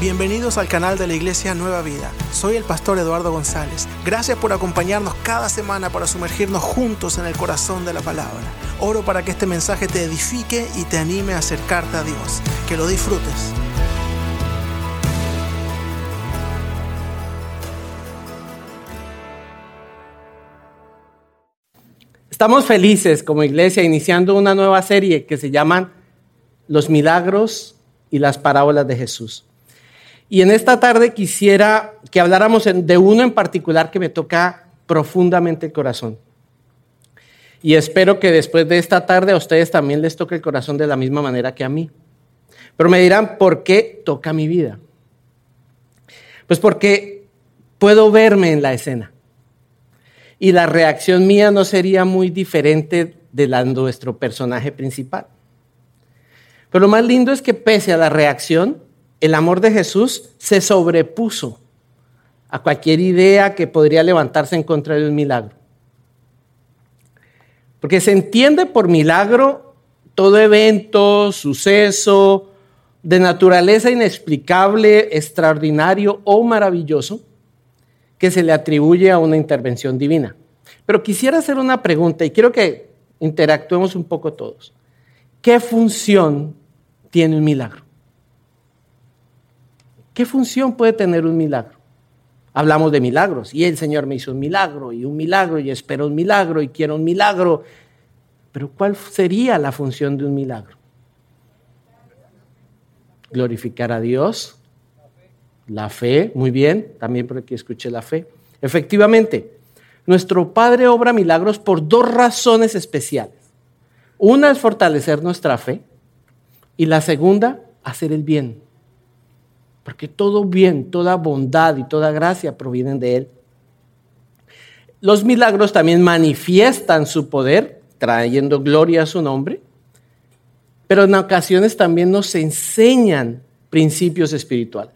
Bienvenidos al canal de la Iglesia Nueva Vida. Soy el pastor Eduardo González. Gracias por acompañarnos cada semana para sumergirnos juntos en el corazón de la palabra. Oro para que este mensaje te edifique y te anime a acercarte a Dios. Que lo disfrutes. Estamos felices como iglesia iniciando una nueva serie que se llama Los milagros y las parábolas de Jesús. Y en esta tarde quisiera que habláramos de uno en particular que me toca profundamente el corazón. Y espero que después de esta tarde a ustedes también les toque el corazón de la misma manera que a mí. Pero me dirán, ¿por qué toca mi vida? Pues porque puedo verme en la escena y la reacción mía no sería muy diferente de la de nuestro personaje principal. Pero lo más lindo es que pese a la reacción, el amor de Jesús se sobrepuso a cualquier idea que podría levantarse en contra de un milagro. Porque se entiende por milagro todo evento, suceso de naturaleza inexplicable, extraordinario o maravilloso que se le atribuye a una intervención divina. Pero quisiera hacer una pregunta y quiero que interactuemos un poco todos. ¿Qué función tiene un milagro? ¿Qué función puede tener un milagro? Hablamos de milagros y el Señor me hizo un milagro y un milagro y espero un milagro y quiero un milagro. Pero ¿cuál sería la función de un milagro? Glorificar a Dios, la fe, muy bien, también por aquí escuché la fe. Efectivamente, nuestro Padre obra milagros por dos razones especiales. Una es fortalecer nuestra fe y la segunda, hacer el bien. Porque todo bien, toda bondad y toda gracia provienen de Él. Los milagros también manifiestan su poder, trayendo gloria a su nombre, pero en ocasiones también nos enseñan principios espirituales.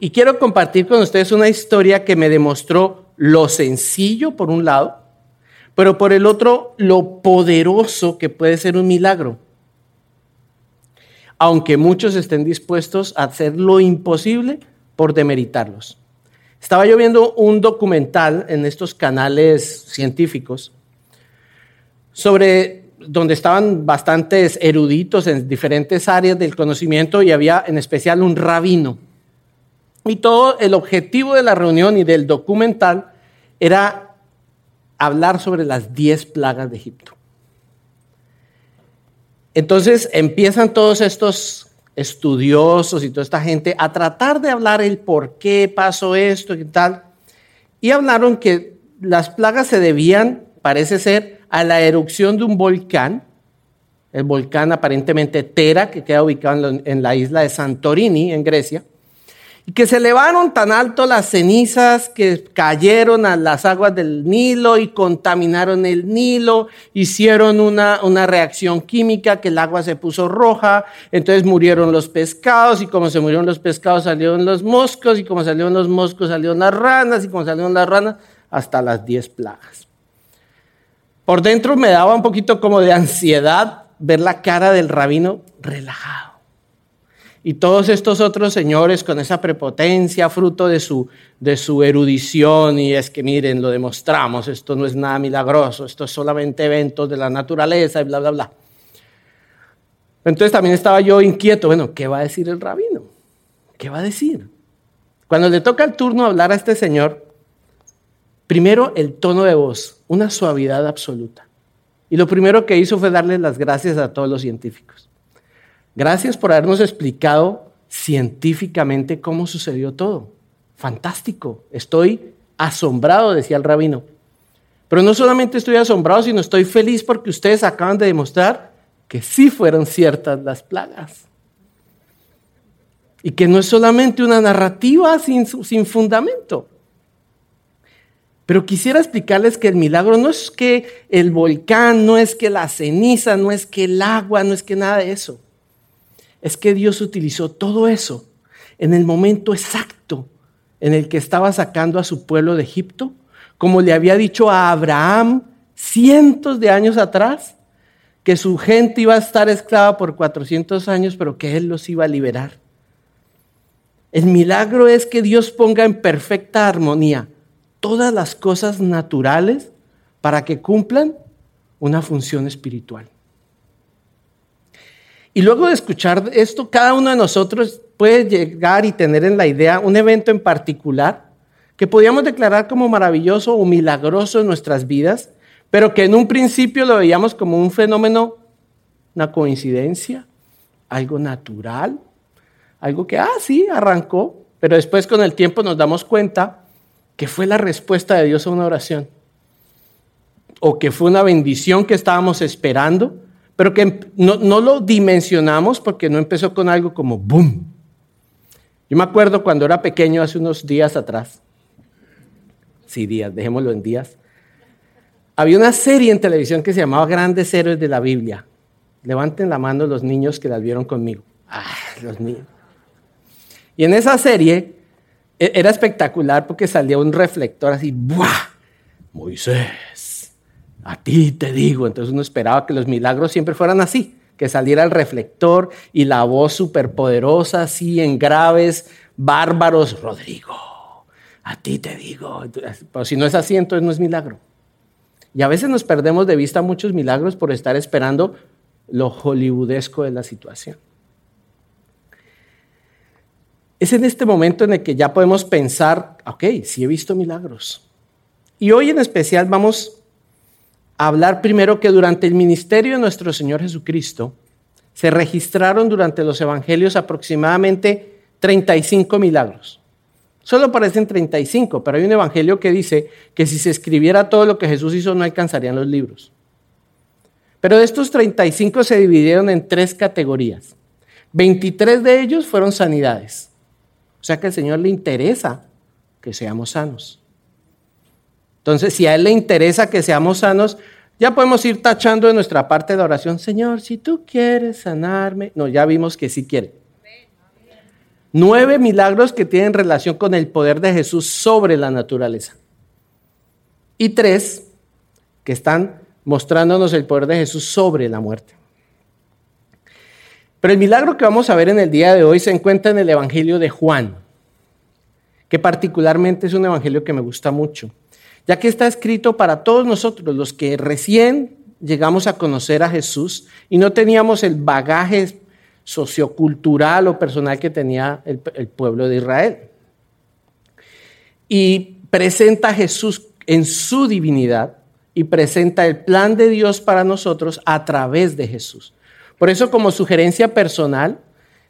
Y quiero compartir con ustedes una historia que me demostró lo sencillo por un lado, pero por el otro lo poderoso que puede ser un milagro. Aunque muchos estén dispuestos a hacer lo imposible por demeritarlos. Estaba yo viendo un documental en estos canales científicos sobre donde estaban bastantes eruditos en diferentes áreas del conocimiento y había en especial un rabino y todo el objetivo de la reunión y del documental era hablar sobre las 10 plagas de Egipto. Entonces empiezan todos estos estudiosos y toda esta gente a tratar de hablar el por qué pasó esto y tal. Y hablaron que las plagas se debían, parece ser, a la erupción de un volcán, el volcán aparentemente Tera, que queda ubicado en la isla de Santorini, en Grecia que se elevaron tan alto las cenizas que cayeron a las aguas del Nilo y contaminaron el Nilo, hicieron una, una reacción química que el agua se puso roja, entonces murieron los pescados y como se murieron los pescados salieron los moscos y como salieron los moscos salieron las ranas y como salieron las ranas hasta las diez plagas. Por dentro me daba un poquito como de ansiedad ver la cara del rabino relajado y todos estos otros señores con esa prepotencia, fruto de su, de su erudición, y es que miren, lo demostramos, esto no es nada milagroso, esto es solamente eventos de la naturaleza y bla, bla, bla. Entonces también estaba yo inquieto, bueno, ¿qué va a decir el rabino? ¿Qué va a decir? Cuando le toca el turno hablar a este señor, primero el tono de voz, una suavidad absoluta. Y lo primero que hizo fue darle las gracias a todos los científicos. Gracias por habernos explicado científicamente cómo sucedió todo. Fantástico. Estoy asombrado, decía el rabino. Pero no solamente estoy asombrado, sino estoy feliz porque ustedes acaban de demostrar que sí fueron ciertas las plagas. Y que no es solamente una narrativa sin, sin fundamento. Pero quisiera explicarles que el milagro no es que el volcán, no es que la ceniza, no es que el agua, no es que nada de eso es que Dios utilizó todo eso en el momento exacto en el que estaba sacando a su pueblo de Egipto, como le había dicho a Abraham cientos de años atrás, que su gente iba a estar esclava por 400 años, pero que él los iba a liberar El milagro es que Dios ponga en perfecta armonía todas las cosas naturales para que cumplan una función espiritual. Y luego de escuchar esto, cada uno de nosotros puede llegar y tener en la idea un evento en particular que podíamos declarar como maravilloso o milagroso en nuestras vidas, pero que en un principio lo veíamos como un fenómeno, una coincidencia, algo natural, algo que, ah, sí, arrancó, pero después con el tiempo nos damos cuenta que fue la respuesta de Dios a una oración, o que fue una bendición que estábamos esperando, pero que no, no lo dimensionamos porque no empezó con algo como boom. Yo me acuerdo cuando era pequeño, hace unos días atrás, sí, días, dejémoslo en días, había una serie en televisión que se llamaba Grandes Héroes de la Biblia. Levanten la mano los niños que las vieron conmigo. Ah, los niños. Y en esa serie e, era espectacular porque salía un reflector así, ¡buah! Moisés, a ti te digo. Entonces uno esperaba que los milagros siempre fueran así, que saliera el reflector y la voz superpoderosa, así en graves, bárbaros, Rodrigo, a ti te digo. Pero si no es así, entonces no es milagro. Y a veces nos perdemos de vista muchos milagros por estar esperando lo hollywoodesco de la situación. Es en este momento en el que ya podemos pensar, ok, sí he visto milagros. Y hoy en especial vamos hablar primero que durante el ministerio de nuestro Señor Jesucristo se registraron durante los evangelios aproximadamente 35 milagros. Solo aparecen 35, pero hay un evangelio que dice que si se escribiera todo lo que Jesús hizo no alcanzarían los libros. Pero de estos 35 se dividieron en tres categorías. 23 de ellos fueron sanidades. O sea que al Señor le interesa que seamos sanos. Entonces, si a Él le interesa que seamos sanos, ya podemos ir tachando en nuestra parte de oración, Señor, si tú quieres sanarme. No, ya vimos que sí quiere. Nueve milagros que tienen relación con el poder de Jesús sobre la naturaleza. Y tres que están mostrándonos el poder de Jesús sobre la muerte. Pero el milagro que vamos a ver en el día de hoy se encuentra en el Evangelio de Juan, que particularmente es un evangelio que me gusta mucho, ya que está escrito para todos nosotros, los que recién llegamos a conocer a Jesús y no teníamos el bagaje sociocultural o personal que tenía el, pueblo de Israel. Y presenta a Jesús en su divinidad y presenta el plan de Dios para nosotros a través de Jesús. Por eso, como sugerencia personal,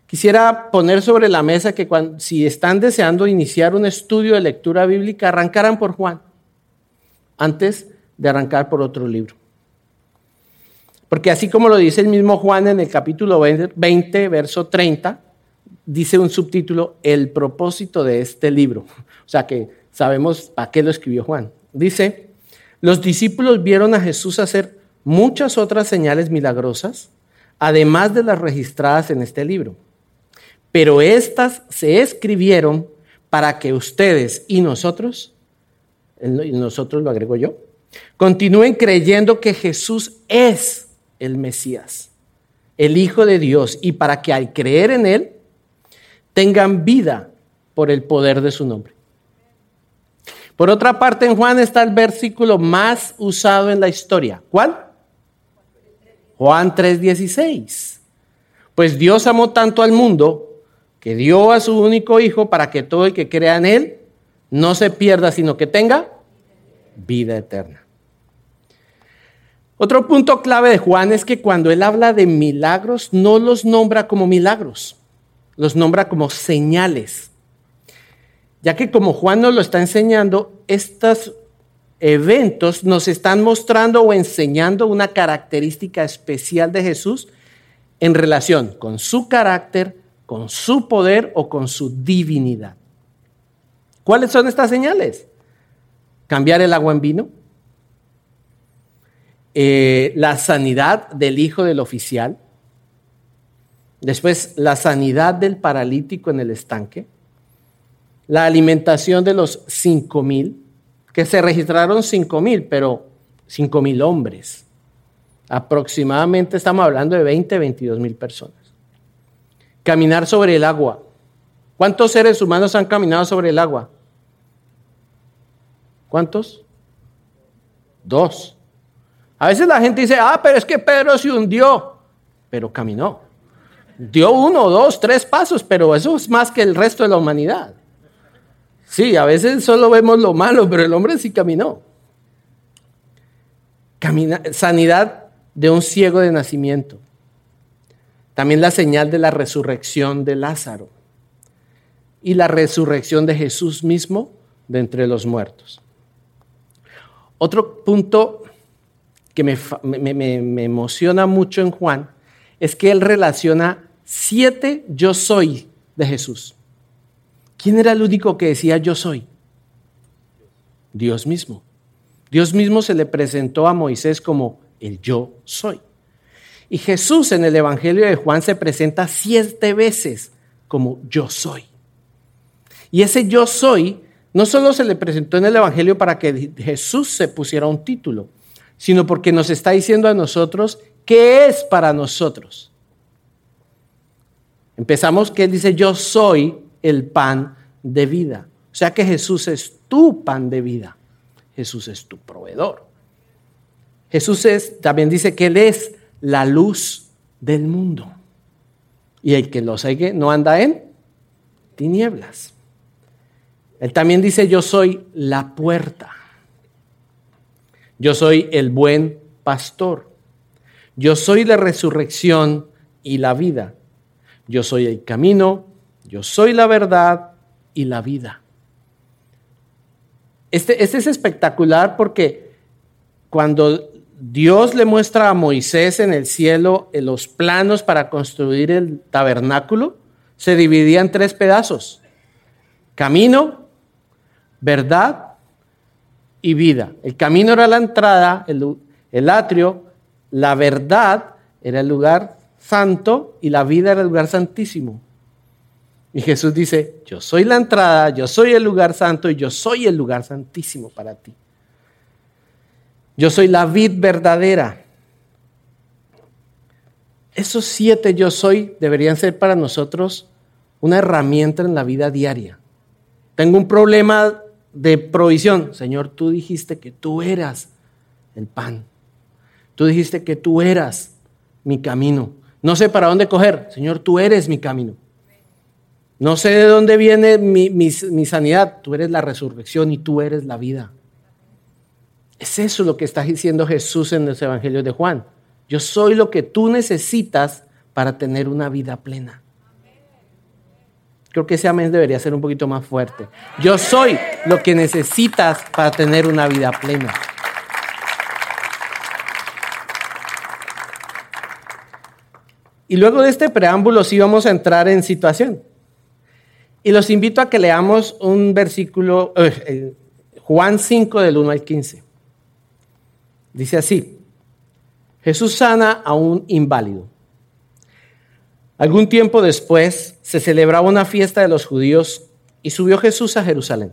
quisiera poner sobre la mesa que si están deseando iniciar un estudio de lectura bíblica, arrancaran por Juan, antes de arrancar por otro libro. Porque así como lo dice el mismo Juan en el capítulo 20, verso 30, dice un subtítulo, el propósito de este libro. O sea que sabemos a qué lo escribió Juan. Dice, los discípulos vieron a Jesús hacer muchas otras señales milagrosas además de las registradas en este libro. Pero estas se escribieron para que ustedes y nosotros, nosotros lo agrego yo, continúen creyendo que Jesús es el Mesías, el Hijo de Dios, y para que al creer en Él tengan vida por el poder de su nombre. Por otra parte, en Juan está el versículo más usado en la historia. ¿Cuál? Juan 3:16. Pues Dios amó tanto al mundo que dio a su único Hijo para que todo el que crea en Él no se pierda, sino que tenga vida eterna. Otro punto clave de Juan es que cuando él habla de milagros, no los nombra como milagros, los nombra como señales. Ya que como Juan nos lo está enseñando, estas eventos nos están mostrando o enseñando una característica especial de Jesús en relación con su carácter, con su poder o con su divinidad. ¿Cuáles son estas señales? Cambiar el agua en vino, eh, la sanidad del hijo del oficial, después la sanidad del paralítico en el estanque, la alimentación de los cinco mil, que se registraron 5 mil, pero 5 mil hombres. Aproximadamente estamos hablando de 20, 22 mil personas. Caminar sobre el agua. ¿Cuántos seres humanos han caminado sobre el agua? ¿Cuántos? Dos. A veces la gente dice, ah, pero es que Pedro se hundió, pero caminó. Dio uno, dos, tres pasos, pero eso es más que el resto de la humanidad. Sí, a veces solo vemos lo malo, pero el hombre sí caminó. Camina, sanidad de un ciego de nacimiento. También la señal de la resurrección de Lázaro y la resurrección de Jesús mismo de entre los muertos. Otro punto que me, emociona mucho en Juan es que él relaciona siete yo soy de Jesús. ¿Quién era el único que decía yo soy? Dios mismo. Dios mismo se le presentó a Moisés como el yo soy. Y Jesús en el Evangelio de Juan se presenta siete veces como yo soy. Y ese yo soy no solo se le presentó en el Evangelio para que Jesús se pusiera un título, sino porque nos está diciendo a nosotros qué es para nosotros. Empezamos que Él dice, yo soy el pan de vida. O sea que Jesús es tu pan de vida. Jesús es tu proveedor. Jesús es, también dice que Él es la luz del mundo. Y el que lo sigue no anda en tinieblas. Él también dice, yo soy la puerta. Yo soy el buen pastor. Yo soy la resurrección y la vida. Yo soy el camino, yo soy la verdad y la vida. Este, este es espectacular porque cuando Dios le muestra a Moisés en el cielo los planos para construir el tabernáculo, se dividía en tres pedazos. Camino, verdad y vida. El camino era la entrada, el, atrio, la verdad era el lugar santo y la vida era el lugar santísimo. Y Jesús dice, yo soy la entrada, yo soy el lugar santo y yo soy el lugar santísimo para ti. Yo soy la vid verdadera. Esos siete yo soy deberían ser para nosotros una herramienta en la vida diaria. Tengo un problema de provisión. Señor, tú dijiste que tú eras el pan. Tú dijiste que tú eras mi camino. No sé para dónde coger. Señor, tú eres mi camino. No sé de dónde viene mi, sanidad. Tú eres la resurrección y tú eres la vida. Es eso lo que está diciendo Jesús en los evangelios de Juan. Yo soy lo que tú necesitas para tener una vida plena. Creo que ese amén debería ser un poquito más fuerte. Yo soy lo que necesitas para tener una vida plena. Y luego de este preámbulo sí vamos a entrar en situación. Y los invito a que leamos un versículo, eh, Juan 5 del 1 al 15. Dice así, Jesús sana a un inválido. Algún tiempo después se celebraba una fiesta de los judíos y subió Jesús a Jerusalén.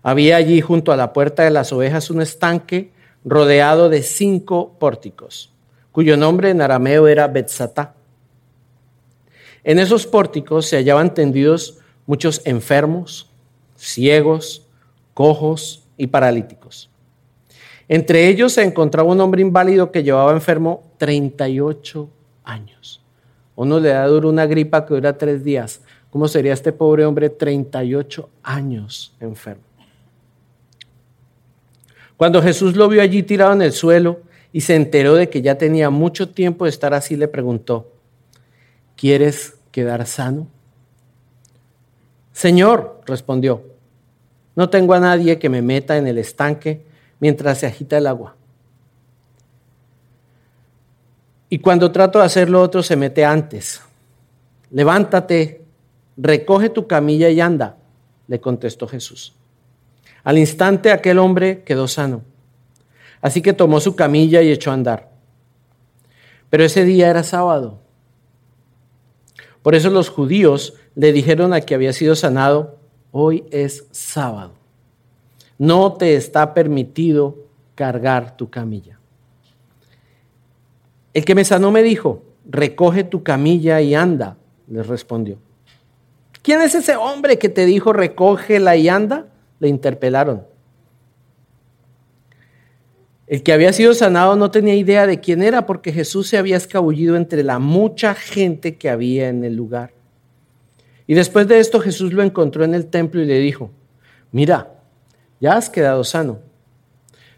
Había allí junto a la puerta de las ovejas un estanque rodeado de cinco pórticos, cuyo nombre en arameo era Betzatá. En esos pórticos se hallaban tendidos muchos enfermos, ciegos, cojos y paralíticos. Entre ellos se encontraba un hombre inválido que llevaba enfermo 38 años. Uno le da duro una gripa que dura tres días. ¿Cómo sería este pobre hombre 38 años enfermo? Cuando Jesús lo vio allí tirado en el suelo y se enteró de que ya tenía mucho tiempo de estar así, le preguntó, ¿quieres quedar sano? Señor, respondió, no tengo a nadie que me meta en el estanque mientras se agita el agua. Y cuando trato de hacerlo otro se mete antes. Levántate, recoge tu camilla y anda, le contestó Jesús. Al instante aquel hombre quedó sano. Así que tomó su camilla y echó a andar. Pero ese día era sábado. Por eso los judíos le dijeron a que había sido sanado, hoy es sábado. No te está permitido cargar tu camilla. El que me sanó me dijo, recoge tu camilla y anda, les respondió. ¿Quién es ese hombre que te dijo recógela y anda? Le interpelaron. El que había sido sanado no tenía idea de quién era porque Jesús se había escabullido entre la mucha gente que había en el lugar. Y después de esto Jesús lo encontró en el templo y le dijo, mira, ya has quedado sano,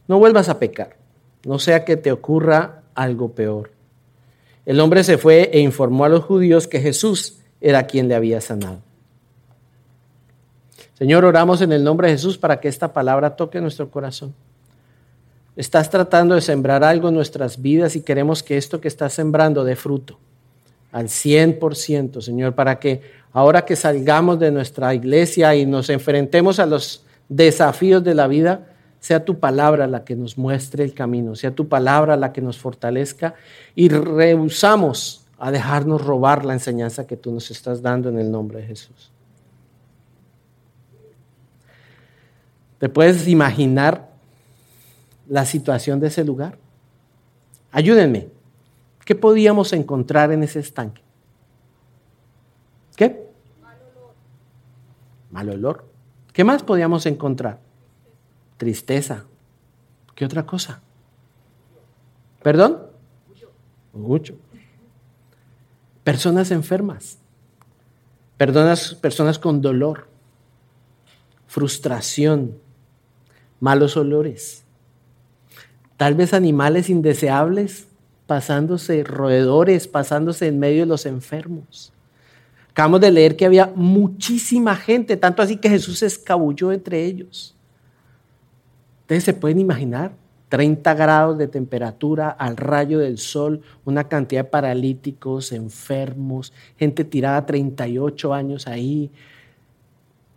no vuelvas a pecar, no sea que te ocurra algo peor. El hombre se fue e informó a los judíos que Jesús era quien le había sanado. Señor, oramos en el nombre de Jesús para que esta palabra toque nuestro corazón. Estás tratando de sembrar algo en nuestras vidas y queremos que esto que estás sembrando dé fruto al 100%, Señor, para que ahora que salgamos de nuestra iglesia y nos enfrentemos a los desafíos de la vida, sea tu palabra la que nos muestre el camino, sea tu palabra la que nos fortalezca y rehusamos a dejarnos robar la enseñanza que tú nos estás dando en el nombre de Jesús. ¿Te puedes imaginar la situación de ese lugar? Ayúdenme. ¿Qué podíamos encontrar en ese estanque? ¿Qué? Mal olor. Mal olor. ¿Qué más podíamos encontrar? Tristeza. ¿Qué otra cosa? ¿Perdón? Mucho. Personas enfermas. Personas, personas con dolor. Frustración. Malos olores Tal vez animales indeseables pasándose, roedores pasándose en medio de los enfermos. Acabamos de leer que había muchísima gente, tanto así que Jesús se escabulló entre ellos. Ustedes se pueden imaginar 30 grados de temperatura al rayo del sol, una cantidad de paralíticos, enfermos, gente tirada 38 años ahí.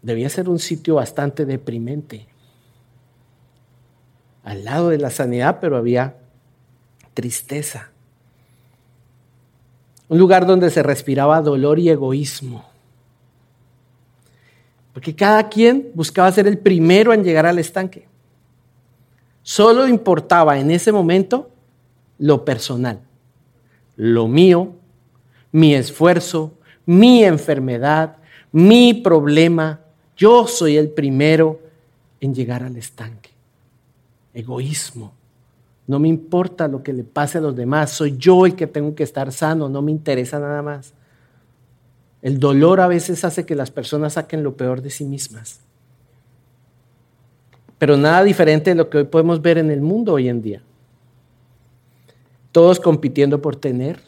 Debía ser un sitio bastante deprimente al lado de la sanidad, pero había tristeza. Un lugar donde se respiraba dolor y egoísmo. Porque cada quien buscaba ser el primero en llegar al estanque. Solo importaba en ese momento lo personal, lo mío, mi esfuerzo, mi enfermedad, mi problema. Yo soy el primero en llegar al estanque egoísmo. No me importa lo que le pase a los demás, soy yo el que tengo que estar sano, no me interesa nada más. El dolor a veces hace que las personas saquen lo peor de sí mismas. Pero nada diferente de lo que hoy podemos ver en el mundo hoy en día. Todos compitiendo por tener,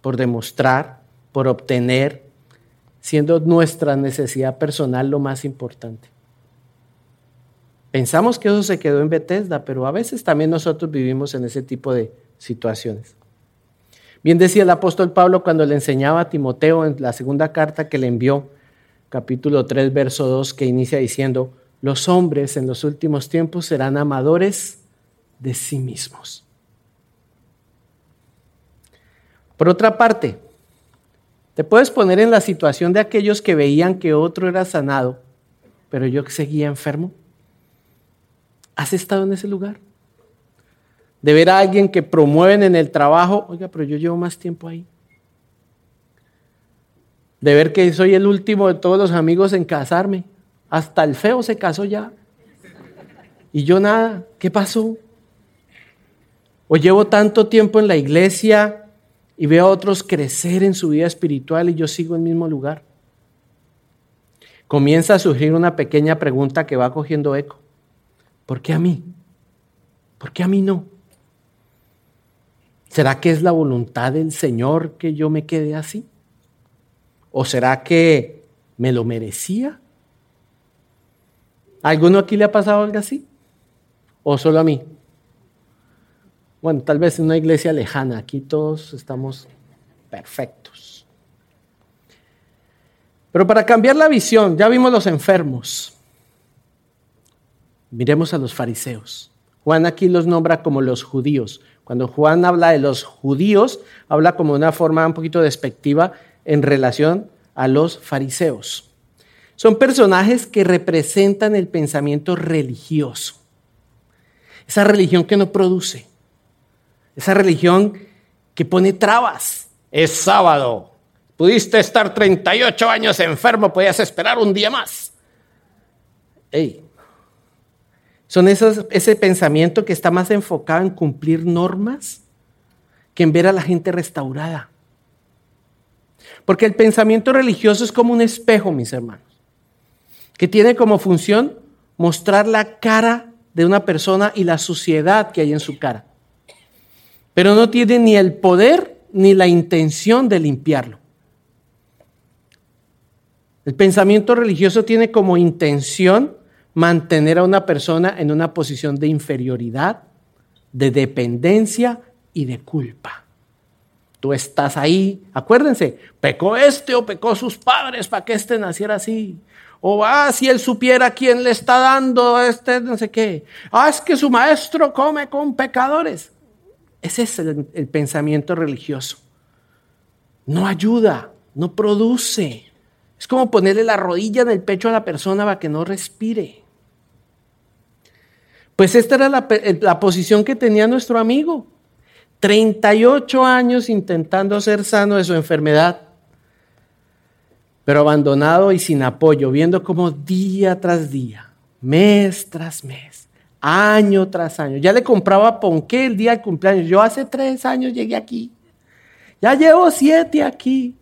por demostrar, por obtener, siendo nuestra necesidad personal lo más importante. Pensamos que eso se quedó en Bethesda, pero a veces también nosotros vivimos en ese tipo de situaciones. Bien decía el apóstol Pablo cuando le enseñaba a Timoteo en la segunda carta que le envió, capítulo 3, verso 2, que inicia diciendo, los hombres en los últimos tiempos serán amadores de sí mismos. Por otra parte, te puedes poner en la situación de aquellos que veían que otro era sanado, pero yo seguía enfermo. ¿Has estado en ese lugar? De ver a alguien que promueven en el trabajo, oiga, pero yo llevo más tiempo ahí. De ver que soy el último de todos los amigos en casarme. Hasta el feo se casó ya. Y yo nada, ¿qué pasó? O llevo tanto tiempo en la iglesia y veo a otros crecer en su vida espiritual y yo sigo en el mismo lugar. Comienza a surgir una pequeña pregunta que va cogiendo eco. ¿Por qué a mí? ¿Por qué a mí no? ¿Será que es la voluntad del Señor que yo me quede así? ¿O será que me lo merecía? Alguno aquí le ha pasado algo así? ¿O solo a mí? Bueno, tal vez en una iglesia lejana, aquí todos estamos perfectos. Pero para cambiar la visión, ya vimos los enfermos, Miremos a los fariseos. Juan aquí los nombra como los judíos. Cuando Juan habla de los judíos, habla como una forma un poquito despectiva en relación a los fariseos. Son personajes que representan el pensamiento religioso. Esa religión que no produce. Esa religión que pone trabas. Es sábado. Pudiste estar 38 años enfermo, podías esperar un día más. Ey. Son esos, ese pensamiento que está más enfocado en cumplir normas que en ver a la gente restaurada. Porque el pensamiento religioso es como un espejo, mis hermanos, que tiene como función mostrar la cara de una persona y la suciedad que hay en su cara. Pero no tiene ni el poder ni la intención de limpiarlo. El pensamiento religioso tiene como intención mantener a una persona en una posición de inferioridad, de dependencia y de culpa. Tú estás ahí, acuérdense, pecó este o pecó sus padres para que este naciera así. O, ah, si él supiera quién le está dando este no sé qué. Ah, es que su maestro come con pecadores. Ese es el, pensamiento religioso. No ayuda, no produce. Es como ponerle la rodilla en el pecho a la persona para que no respire. Pues esta era la, posición que tenía nuestro amigo. 38 años intentando ser sano de su enfermedad pero abandonado y sin apoyo, viendo como día tras día, mes tras mes, año tras año, ya le compraba ponqué el día del cumpleaños. Yo hace tres años llegué aquí, ya llevo siete aquí.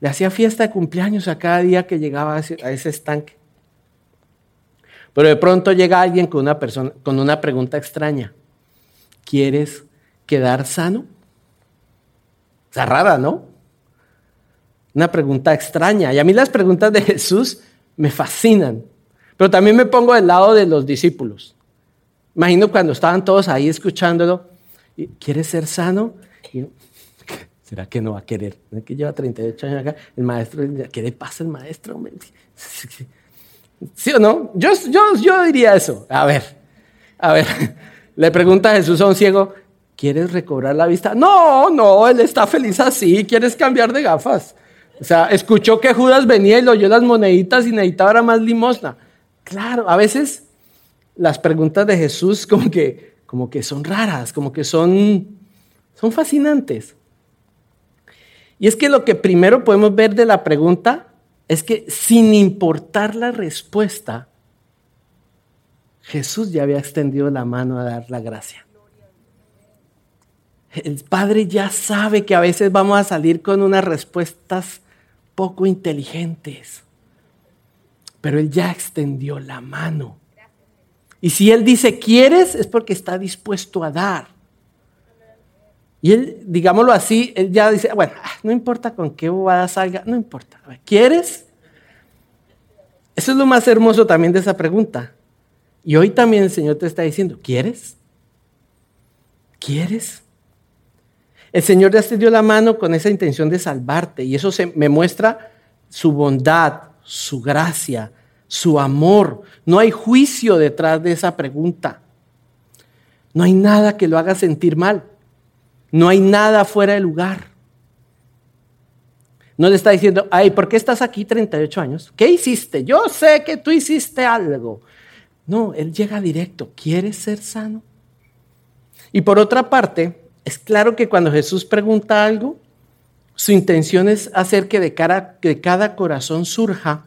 Le hacía fiesta de cumpleaños a cada día que llegaba a ese estanque. Pero de pronto llega alguien con una, persona, con una pregunta extraña. ¿Quieres quedar sano? Está rara, ¿no? Una pregunta extraña. Y a mí las preguntas de Jesús me fascinan. Pero también me pongo del lado de los discípulos. Imagino cuando estaban todos ahí escuchándolo. ¿Quieres ser sano? ¿Será que no va a querer? que lleva 38 años acá? El maestro, ¿qué le pasa al maestro? ¿Sí o no? Yo, yo, yo diría eso. A ver, a ver. Le pregunta a Jesús a un ciego, ¿quieres recobrar la vista? No, no, él está feliz así. ¿Quieres cambiar de gafas? O sea, escuchó que Judas venía y le oyó las moneditas y necesitaba más limosna. Claro, a veces las preguntas de Jesús como que, como que son raras, como que son, son fascinantes. Y es que lo que primero podemos ver de la pregunta es que sin importar la respuesta, Jesús ya había extendido la mano a dar la gracia. El Padre ya sabe que a veces vamos a salir con unas respuestas poco inteligentes. Pero Él ya extendió la mano. Y si Él dice, ¿quieres? Es porque está dispuesto a dar. Y Él, digámoslo así, Él ya dice, bueno, ah, no importa con qué bobada salga, no importa. ¿Quieres? Eso es lo más hermoso también de esa pregunta. Y hoy también el Señor te está diciendo, ¿quieres? ¿Quieres? El Señor te extendió la mano con esa intención de salvarte y eso me muestra su bondad, su gracia, su amor. No hay juicio detrás de esa pregunta. No hay nada que lo haga sentir mal. No hay nada fuera de lugar. No le está diciendo, ay, ¿por qué estás aquí 38 años? ¿Qué hiciste? Yo sé que tú hiciste algo. No, él llega directo. ¿Quieres ser sano? Y por otra parte, es claro que cuando Jesús pregunta algo, su intención es hacer que de, cada corazón surja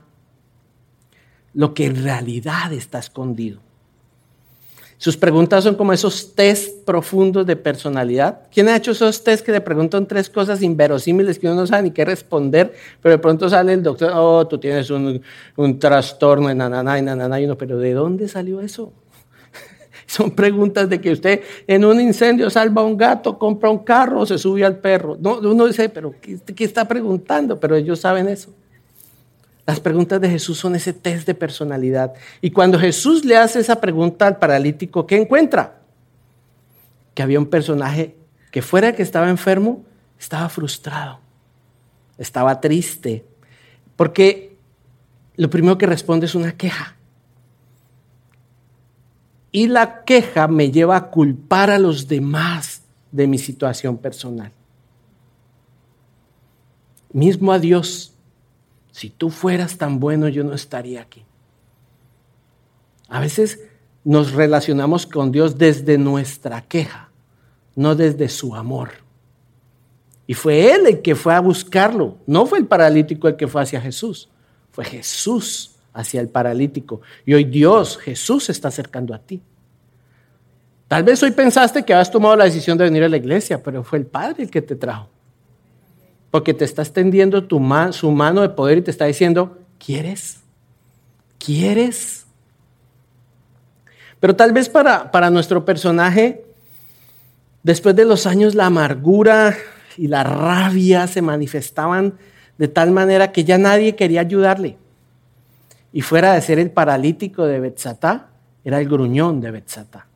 lo que en realidad está escondido. Sus preguntas son como esos test profundos de personalidad. ¿Quién ha hecho esos test que le preguntan tres cosas inverosímiles que uno no sabe ni qué responder, pero de pronto sale el doctor, oh, tú tienes un, un trastorno, en nananá, y nananá, y uno, pero ¿de dónde salió eso? Son preguntas de que usted en un incendio salva a un gato, compra un carro o se sube al perro. No, uno dice, pero ¿qué, está preguntando? Pero ellos saben eso. Las preguntas de Jesús son ese test de personalidad. Y cuando Jesús le hace esa pregunta al paralítico, ¿qué encuentra? Que había un personaje que fuera que estaba enfermo, estaba frustrado, estaba triste, porque lo primero que responde es una queja. Y la queja me lleva a culpar a los demás de mi situación personal. Mismo a Dios, si tú fueras tan bueno, yo no estaría aquí. A veces nos relacionamos con Dios desde nuestra queja, no desde su amor. Y fue él el que fue a buscarlo. No fue el paralítico el que fue hacia Jesús. Fue Jesús hacia el paralítico. Y hoy Dios, Jesús, se está acercando a ti. Tal vez hoy pensaste que habías tomado la decisión de venir a la iglesia, pero fue el Padre el que te trajo. Porque te está extendiendo tu su mano de poder y te está diciendo, ¿quieres? ¿Quieres? Pero tal vez para, para nuestro personaje, después de los años, la amargura y la rabia se manifestaban de tal manera que ya nadie quería ayudarle. Y fuera de ser el paralítico de Betzatá, era el gruñón de Betzatá.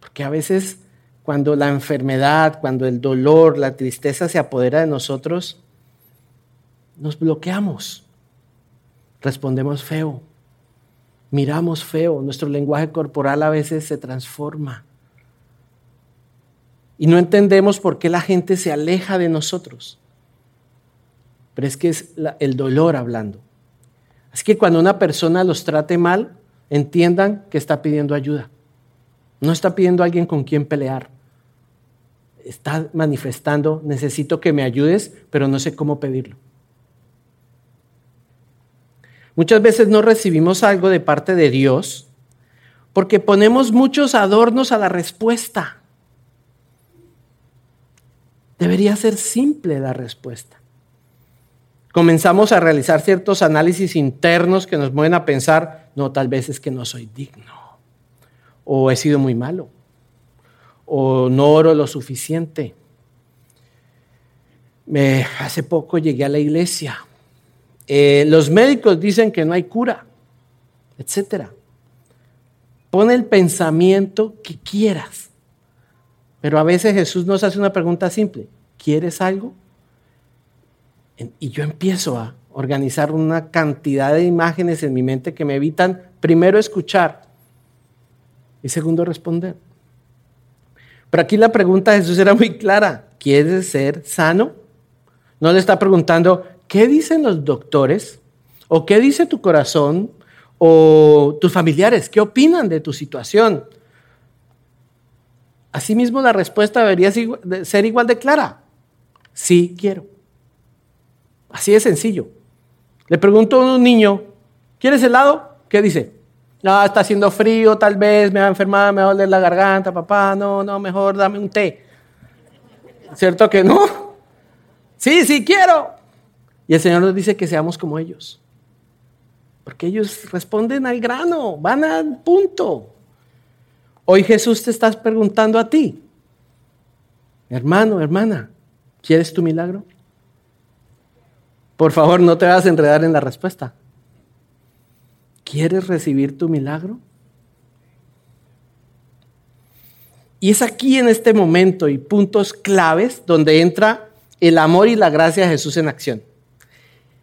Porque a veces cuando la enfermedad, cuando el dolor, la tristeza se apodera de nosotros, nos bloqueamos, respondemos feo, miramos feo, nuestro lenguaje corporal a veces se transforma. Y no entendemos por qué la gente se aleja de nosotros. Pero es que es el dolor hablando. Así que cuando una persona los trate mal, entiendan que está pidiendo ayuda. No está pidiendo a alguien con quien pelear. Está manifestando, necesito que me ayudes, pero no sé cómo pedirlo. Muchas veces no recibimos algo de parte de Dios porque ponemos muchos adornos a la respuesta. Debería ser simple la respuesta. Comenzamos a realizar ciertos análisis internos que nos mueven a pensar, no, tal vez es que no soy digno, o he sido muy malo, o no oro lo suficiente. Me, hace poco llegué a la iglesia. Eh, los médicos dicen que no hay cura, etc. Pone el pensamiento que quieras. Pero a veces Jesús nos hace una pregunta simple. ¿Quieres algo? Y yo empiezo a organizar una cantidad de imágenes en mi mente que me evitan primero escuchar y segundo responder. Pero aquí la pregunta de Jesús era muy clara. ¿Quieres ser sano? No le está preguntando, ¿qué dicen los doctores? ¿O qué dice tu corazón? ¿O tus familiares? ¿Qué opinan de tu situación? Asimismo, la respuesta debería ser igual de clara. Sí quiero. Así de sencillo. Le pregunto a un niño, ¿quieres helado? ¿Qué dice? No, está haciendo frío, tal vez me va a enfermar, me va a doler la garganta, papá, no, no, mejor dame un té. ¿Cierto que no? Sí, sí, quiero. Y el Señor nos dice que seamos como ellos. Porque ellos responden al grano, van al punto. Hoy Jesús te estás preguntando a ti, hermano, hermana, ¿quieres tu milagro? Por favor, no te vas a enredar en la respuesta. ¿Quieres recibir tu milagro? Y es aquí en este momento y puntos claves donde entra el amor y la gracia de Jesús en acción.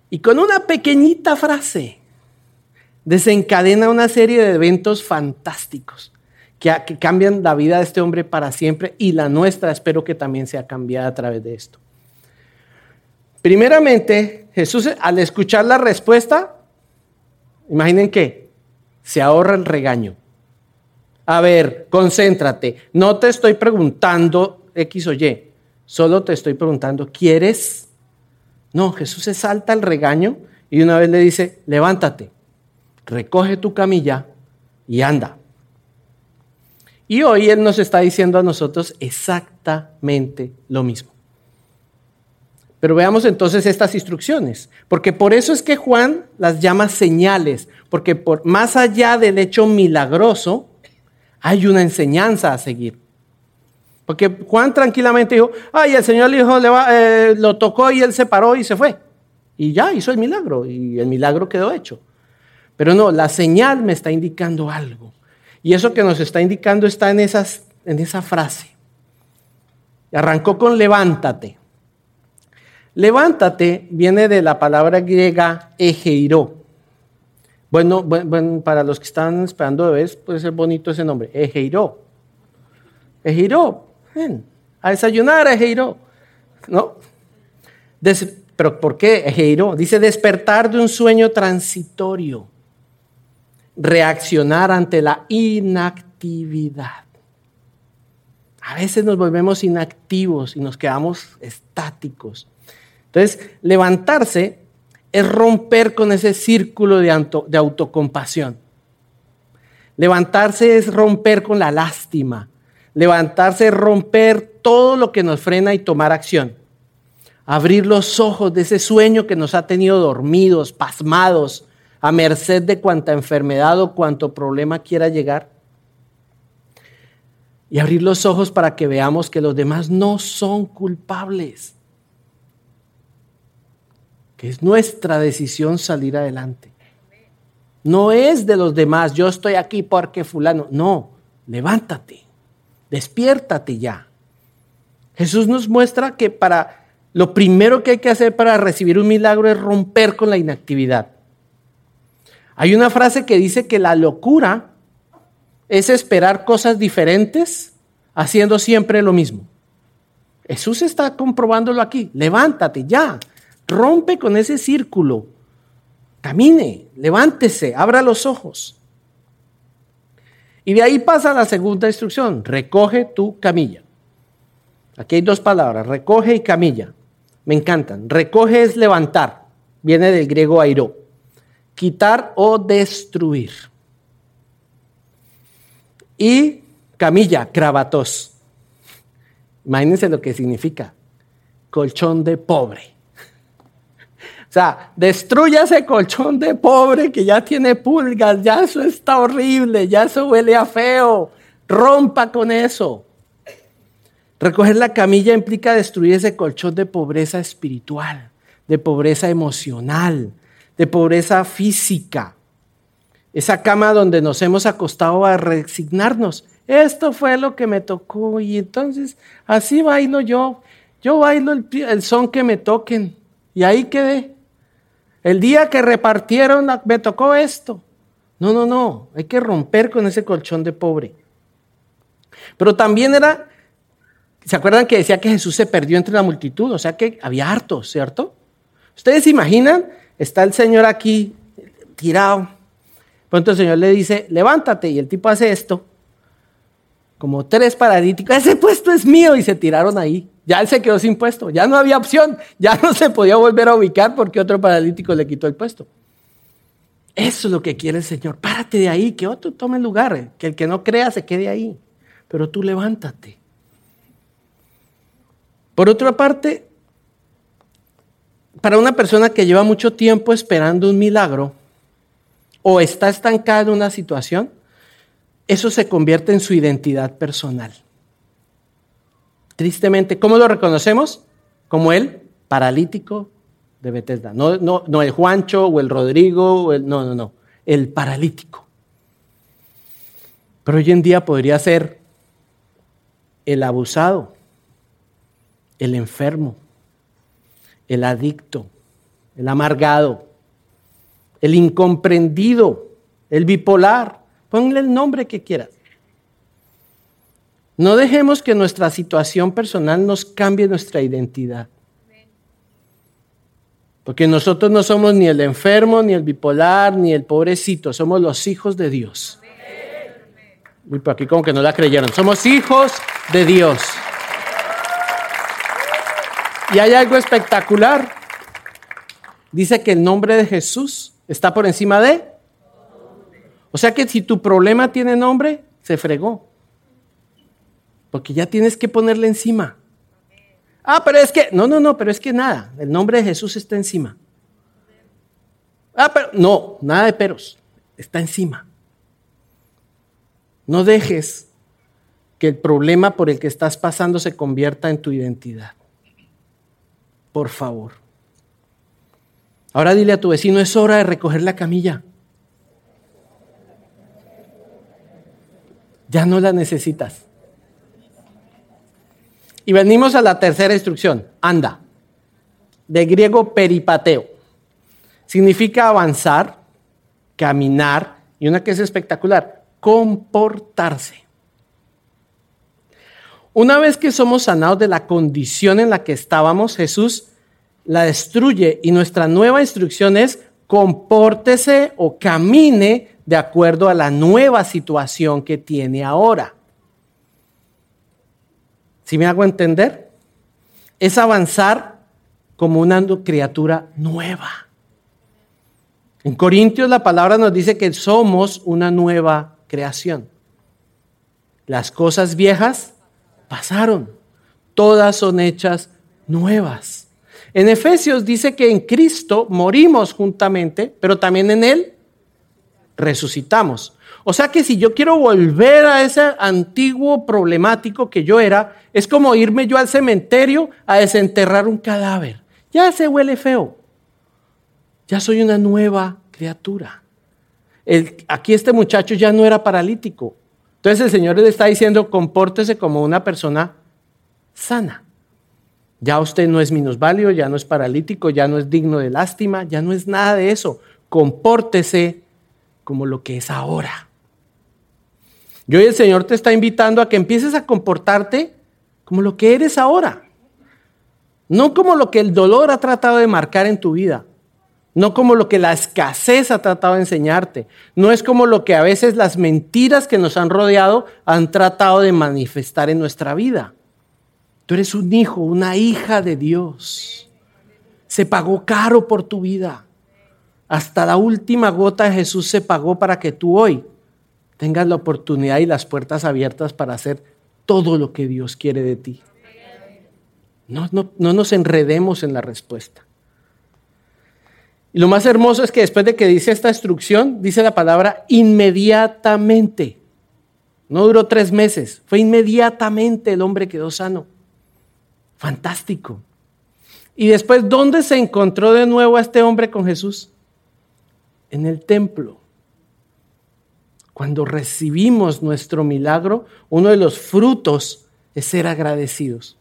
Y con una pequeñita frase desencadena una serie de eventos fantásticos que, cambian la vida de este hombre para siempre y la nuestra espero que también sea cambiada a través de esto. Primeramente, Jesús al escuchar la respuesta, imaginen que se ahorra el regaño. A ver, concéntrate. No te estoy preguntando X o Y, solo te estoy preguntando, ¿quieres? No, Jesús se salta el regaño y una vez le dice, levántate, recoge tu camilla y anda. Y hoy Él nos está diciendo a nosotros exactamente lo mismo. Pero veamos entonces estas instrucciones, porque por eso es que Juan las llama señales, porque por, más allá del hecho milagroso, hay una enseñanza a seguir. Porque Juan tranquilamente dijo, ay, el Señor hijo eh, lo tocó y él se paró y se fue. Y ya hizo el milagro, y el milagro quedó hecho. Pero no, la señal me está indicando algo. Y eso que nos está indicando está en, esas, en esa frase. Arrancó con levántate. Levántate viene de la palabra griega egeiró. Bueno, para los que están esperando bebés, puede ser bonito ese nombre, egeiró. Egeiró, ven, a desayunar egeiró. ¿No? Pero ¿por qué egeiró? Dice despertar de un sueño transitorio reaccionar ante la inactividad. A veces nos volvemos inactivos y nos quedamos estáticos. Entonces, levantarse es romper con ese círculo de, de autocompasión. Levantarse es romper con la lástima. Levantarse es romper todo lo que nos frena y tomar acción. Abrir los ojos de ese sueño que nos ha tenido dormidos, pasmados, a merced de cuanta enfermedad o cuanto problema quiera llegar. Y abrir los ojos para que veamos que los demás no son culpables. Es nuestra decisión salir adelante. No es de los demás, yo estoy aquí porque fulano. No, levántate, despiértate ya. Jesús nos muestra que para lo primero que hay que hacer para recibir un milagro es romper con la inactividad. Hay una frase que dice que la locura es esperar cosas diferentes haciendo siempre lo mismo. Jesús está comprobándolo aquí. Levántate ya, rompe con ese círculo, camine, levántese, abra los ojos. Y de ahí pasa la segunda instrucción, recoge tu camilla. Aquí hay dos palabras, recoge y camilla. Me encantan. Recoge es levantar, viene del griego airo quitar o destruir. Y camilla, cravatos. Imagínense lo que significa. Colchón de pobre. O sea, destruya ese colchón de pobre que ya tiene pulgas, ya eso está horrible, ya eso huele a feo. Rompa con eso. Recoger la camilla implica destruir ese colchón de pobreza espiritual, de pobreza emocional, de pobreza física. Esa cama donde nos hemos acostado a resignarnos. Esto fue lo que me tocó y entonces así bailo yo. Yo bailo el, son que me toquen y ahí quedé. El día que repartieron me tocó esto. No, no, no. Hay que romper con ese colchón de pobre. Pero también era, ¿se acuerdan que decía que Jesús se perdió entre la multitud? O sea que había hartos, ¿cierto? ¿Ustedes se imaginan Está el Señor aquí tirado. Pronto el Señor le dice, levántate. Y el tipo hace esto. Como tres paralíticos. Ese puesto es mío. Y se tiraron ahí. Ya él se quedó sin puesto. Ya no había opción. Ya no se podía volver a ubicar porque otro paralítico le quitó el puesto. Eso es lo que quiere el Señor. Párate de ahí, que otro tome el lugar. Que el que no crea se quede ahí. Pero tú levántate. Por otra parte, para una persona que lleva mucho tiempo esperando un milagro o está estancada en una situación, eso se convierte en su identidad personal. Tristemente, ¿cómo lo reconocemos? Como el paralítico de Bethesda. No, no, no el Juancho o el Rodrigo, o el, no, no, no, el paralítico. Pero hoy en día podría ser el abusado, el enfermo, el adicto, el amargado, el incomprendido, el bipolar. Ponle el nombre que quieras. No dejemos que nuestra situación personal nos cambie nuestra identidad. Porque nosotros no somos ni el enfermo, ni el bipolar, ni el pobrecito, somos los hijos de Dios. Uy, por aquí como que no la creyeron. Somos hijos de Dios. Y hay algo espectacular. Dice que el nombre de Jesús está por encima de... O sea que si tu problema tiene nombre, se fregó. Porque ya tienes que ponerle encima. Ah, pero es que, no, no, no, pero es que nada, el nombre de Jesús está encima. Ah, pero no, nada de peros, está encima. No dejes que el problema por el que estás pasando se convierta en tu identidad por favor. Ahora dile a tu vecino, es hora de recoger la camilla. Ya no la necesitas. Y venimos a la tercera instrucción, anda, de griego peripateo. Significa avanzar, caminar y una que es espectacular, comportarse. Una vez que somos sanados de la condición en la que estábamos, Jesús la destruye y nuestra nueva instrucción es compórtese o camine de acuerdo a la nueva situación que tiene ahora. ¿Sí me hago entender? Es avanzar como una criatura nueva. En Corintios la palabra nos dice que somos una nueva creación. Las cosas viejas pasaron, todas son hechas nuevas. En Efesios dice que en Cristo morimos juntamente, pero también en Él resucitamos. O sea que si yo quiero volver a ese antiguo problemático que yo era, es como irme yo al cementerio a desenterrar un cadáver. Ya se huele feo. Ya soy una nueva criatura. aquí este muchacho ya no era paralítico. Entonces el Señor le está diciendo, compórtese como una persona sana. Ya usted no es minusválido, ya no es paralítico, ya no es digno de lástima, ya no es nada de eso. Compórtese como lo que es ahora. Y hoy el Señor te está invitando a que empieces a comportarte como lo que eres ahora. No como lo que el dolor ha tratado de marcar en tu vida. No como lo que la escasez ha tratado de enseñarte. No es como lo que a veces las mentiras que nos han rodeado han tratado de manifestar en nuestra vida. Tú eres un hijo, una hija de Dios. Se pagó caro por tu vida. Hasta la última gota de Jesús se pagó para que tú hoy tengas la oportunidad y las puertas abiertas para hacer todo lo que Dios quiere de ti. No, no, no nos enredemos en la respuesta. Y lo más hermoso es que después de que dice esta instrucción, dice la palabra inmediatamente. No duró tres meses, fue inmediatamente el hombre quedó sano. Fantástico. Y después, ¿dónde se encontró de nuevo a este hombre con Jesús? En el templo. Cuando recibimos nuestro milagro, uno de los frutos es ser agradecidos.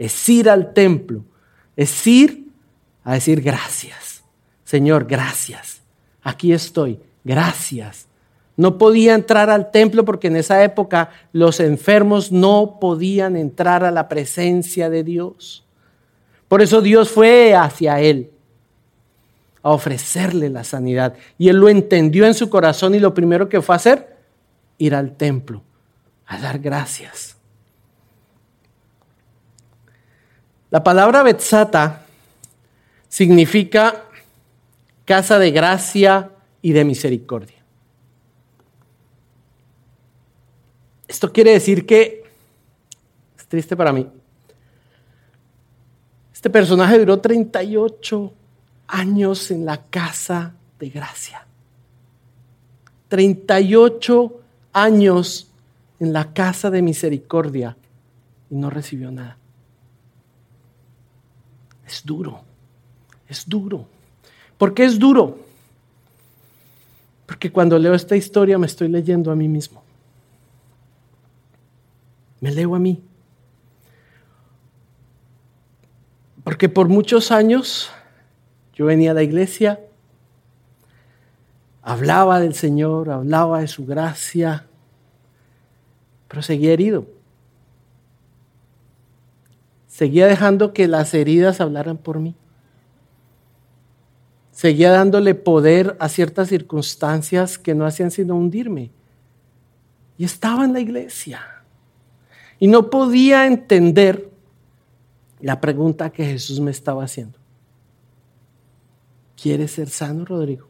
Es ir al templo, es ir a decir gracias. Señor, gracias. Aquí estoy. Gracias. No podía entrar al templo porque en esa época los enfermos no podían entrar a la presencia de Dios. Por eso Dios fue hacia él a ofrecerle la sanidad. Y él lo entendió en su corazón y lo primero que fue a hacer, ir al templo, a dar gracias. La palabra Betzata significa casa de gracia y de misericordia. Esto quiere decir que, es triste para mí, este personaje duró 38 años en la casa de gracia. 38 años en la casa de misericordia y no recibió nada. Es duro, es duro. ¿Por qué es duro? Porque cuando leo esta historia me estoy leyendo a mí mismo. Me leo a mí. Porque por muchos años yo venía a la iglesia, hablaba del Señor, hablaba de su gracia, pero seguía herido. Seguía dejando que las heridas hablaran por mí. Seguía dándole poder a ciertas circunstancias que no hacían sino hundirme. Y estaba en la iglesia. Y no podía entender la pregunta que Jesús me estaba haciendo. ¿Quieres ser sano, Rodrigo?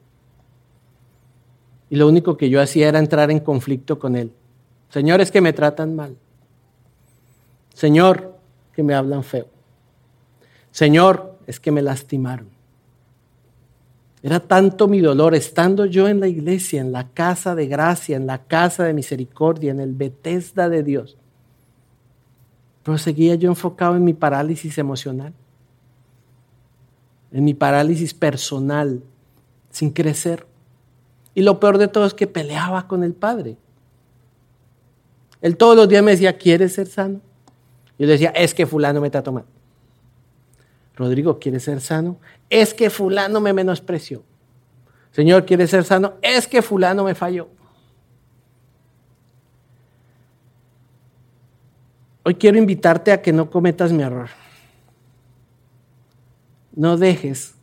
Y lo único que yo hacía era entrar en conflicto con él. Señor, es que me tratan mal. Señor, que me hablan feo. Señor, es que me lastimaron. Era tanto mi dolor estando yo en la iglesia, en la casa de gracia, en la casa de misericordia, en el Betesda de Dios, pero seguía yo enfocado en mi parálisis emocional, en mi parálisis personal, sin crecer. Y lo peor de todo es que peleaba con el Padre. Él todos los días me decía, ¿quieres ser sano? Yo le decía, es que fulano me trata mal. Rodrigo, ¿quieres ser sano? Es que fulano me menospreció. Señor, ¿quieres ser sano? Es que fulano me falló. Hoy quiero invitarte a que no cometas mi error. No dejes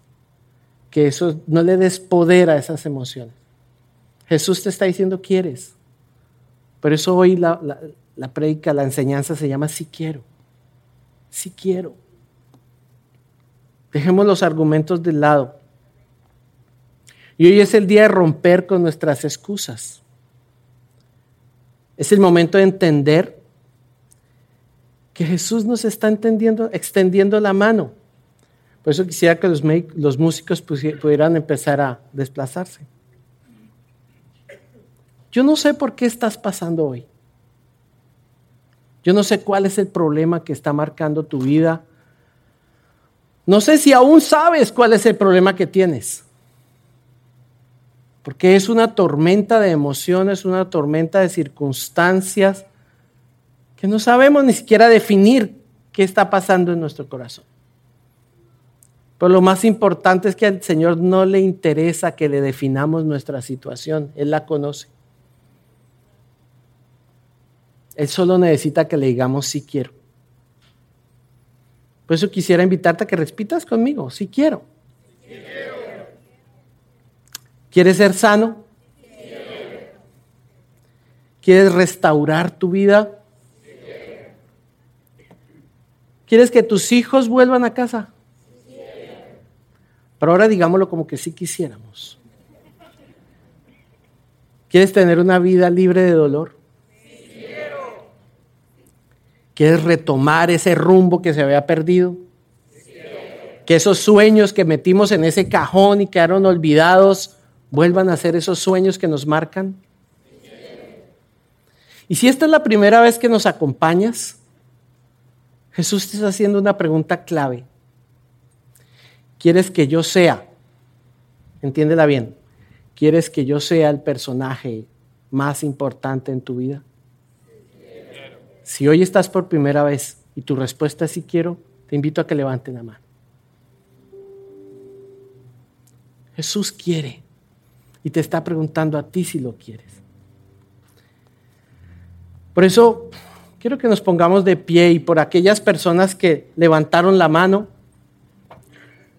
que eso, no le des poder a esas emociones. Jesús te está diciendo, quieres. Por eso hoy la prédica, la enseñanza se llama si quiero. Si quiero. Dejemos los argumentos de lado. Y hoy es el día de romper con nuestras excusas. Es el momento de entender que Jesús nos está entendiendo, extendiendo la mano. Por eso quisiera que los, los músicos pudieran empezar a desplazarse. Yo no sé por qué estás pasando hoy. Yo no sé cuál es el problema que está marcando tu vida. No sé si aún sabes cuál es el problema que tienes. Porque es una tormenta de emociones, una tormenta de circunstancias que no sabemos ni siquiera definir qué está pasando en nuestro corazón. Pero lo más importante es que al Señor no le interesa que le definamos nuestra situación, Él la conoce. Él solo necesita que le digamos si quiero. Por eso quisiera invitarte a que repitas conmigo, si quiero. ¿Quieres ser sano? ¿Quieres restaurar tu vida? ¿Quieres que tus hijos vuelvan a casa? Pero ahora digámoslo como que sí quisiéramos. ¿Quieres tener una vida libre de dolor? ¿Quieres retomar ese rumbo que se había perdido? Que esos sueños que metimos en ese cajón y quedaron olvidados vuelvan a ser esos sueños que nos marcan. Y si esta es la primera vez que nos acompañas, Jesús te está haciendo una pregunta clave. ¿Quieres que yo sea? Entiéndela bien. ¿Quieres que yo sea el personaje más importante en tu vida? Si hoy estás por primera vez y tu respuesta es sí quiero, te invito a que levanten la mano. Jesús quiere y te está preguntando a ti si lo quieres. Por eso quiero que nos pongamos de pie y por aquellas personas que levantaron la mano,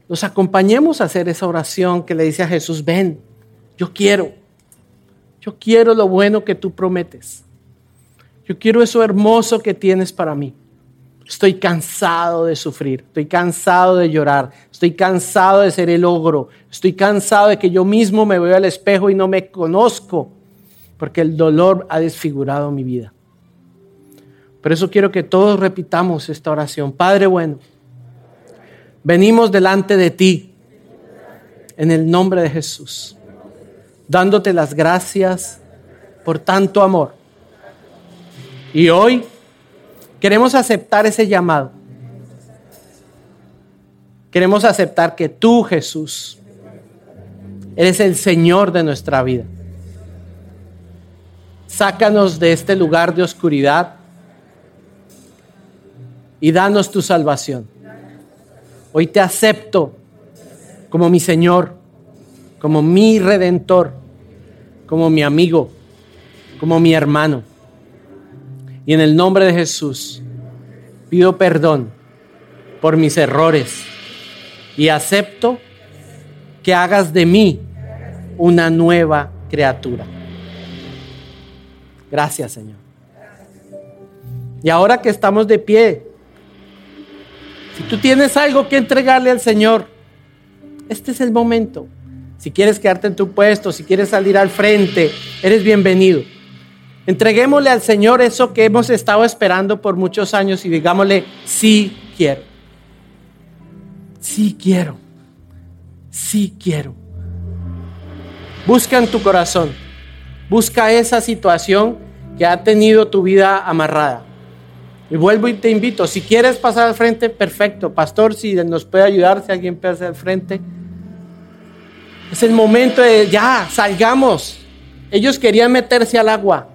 los acompañemos a hacer esa oración que le dice a Jesús, ven, yo quiero, yo quiero lo bueno que tú prometes. Yo quiero eso hermoso que tienes para mí. Estoy cansado de sufrir, estoy cansado de llorar, estoy cansado de ser el ogro, estoy cansado de que yo mismo me veo al espejo y no me conozco, porque el dolor ha desfigurado mi vida. Por eso quiero que todos repitamos esta oración. Padre bueno, venimos delante de ti en el nombre de Jesús, dándote las gracias por tanto amor. Y hoy queremos aceptar ese llamado. Queremos aceptar que tú, Jesús, eres el Señor de nuestra vida. Sácanos de este lugar de oscuridad y danos tu salvación. Hoy te acepto como mi Señor, como mi redentor, como mi amigo, como mi hermano. Y en el nombre de Jesús pido perdón por mis errores y acepto que hagas de mí una nueva criatura. Gracias, Señor. Y ahora que estamos de pie, si tú tienes algo que entregarle al Señor, este es el momento. Si quieres quedarte en tu puesto, si quieres salir al frente, eres bienvenido. Entreguémosle al Señor eso que hemos estado esperando por muchos años y digámosle, sí quiero. Sí quiero. Sí quiero. Busca en tu corazón. Busca esa situación que ha tenido tu vida amarrada. Y vuelvo y te invito, si quieres pasar al frente, perfecto. Pastor, si nos puede ayudar, si alguien pasa al frente. Es el momento de ya, salgamos. Ellos querían meterse al agua.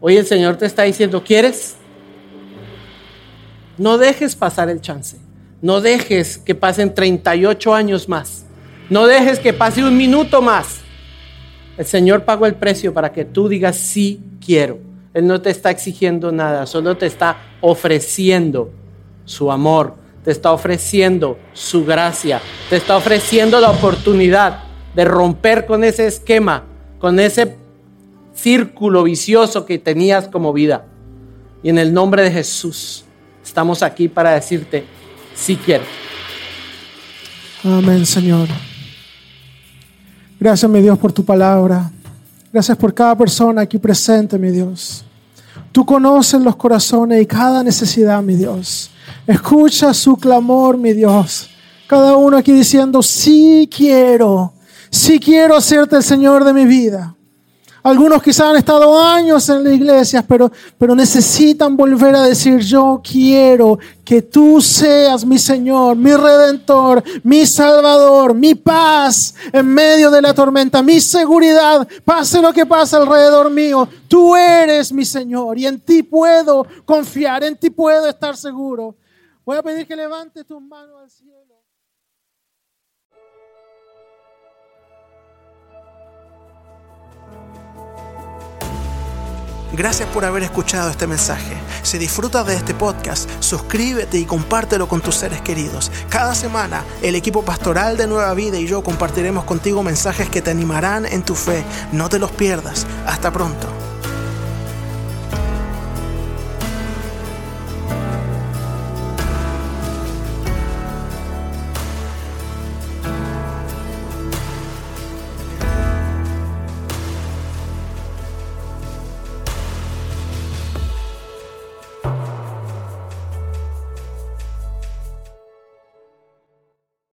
Hoy el Señor te está diciendo, ¿quieres? No dejes pasar el chance. No dejes que pasen 38 años más. No dejes que pase un minuto más. El Señor pagó el precio para que tú digas sí quiero. Él no te está exigiendo nada, solo te está ofreciendo su amor, te está ofreciendo su gracia, te está ofreciendo la oportunidad de romper con ese esquema, con ese círculo vicioso que tenías como vida. Y en el nombre de Jesús estamos aquí para decirte, si quiero. Amén, Señor. Gracias, mi Dios, por tu palabra. Gracias por cada persona aquí presente, mi Dios. Tú conoces los corazones y cada necesidad, mi Dios. Escucha su clamor, mi Dios. Cada uno aquí diciendo, sí quiero, sí quiero hacerte el Señor de mi vida. Algunos quizás han estado años en la iglesia, pero, pero necesitan volver a decir, yo quiero que tú seas mi Señor, mi Redentor, mi Salvador, mi paz en medio de la tormenta, mi seguridad, pase lo que pase alrededor mío. Tú eres mi Señor y en ti puedo confiar, en ti puedo estar seguro. Voy a pedir que levante tus manos al cielo. Gracias por haber escuchado este mensaje. Si disfrutas de este podcast, suscríbete y compártelo con tus seres queridos. Cada semana, el equipo pastoral de Nueva Vida y yo compartiremos contigo mensajes que te animarán en tu fe. No te los pierdas. Hasta pronto.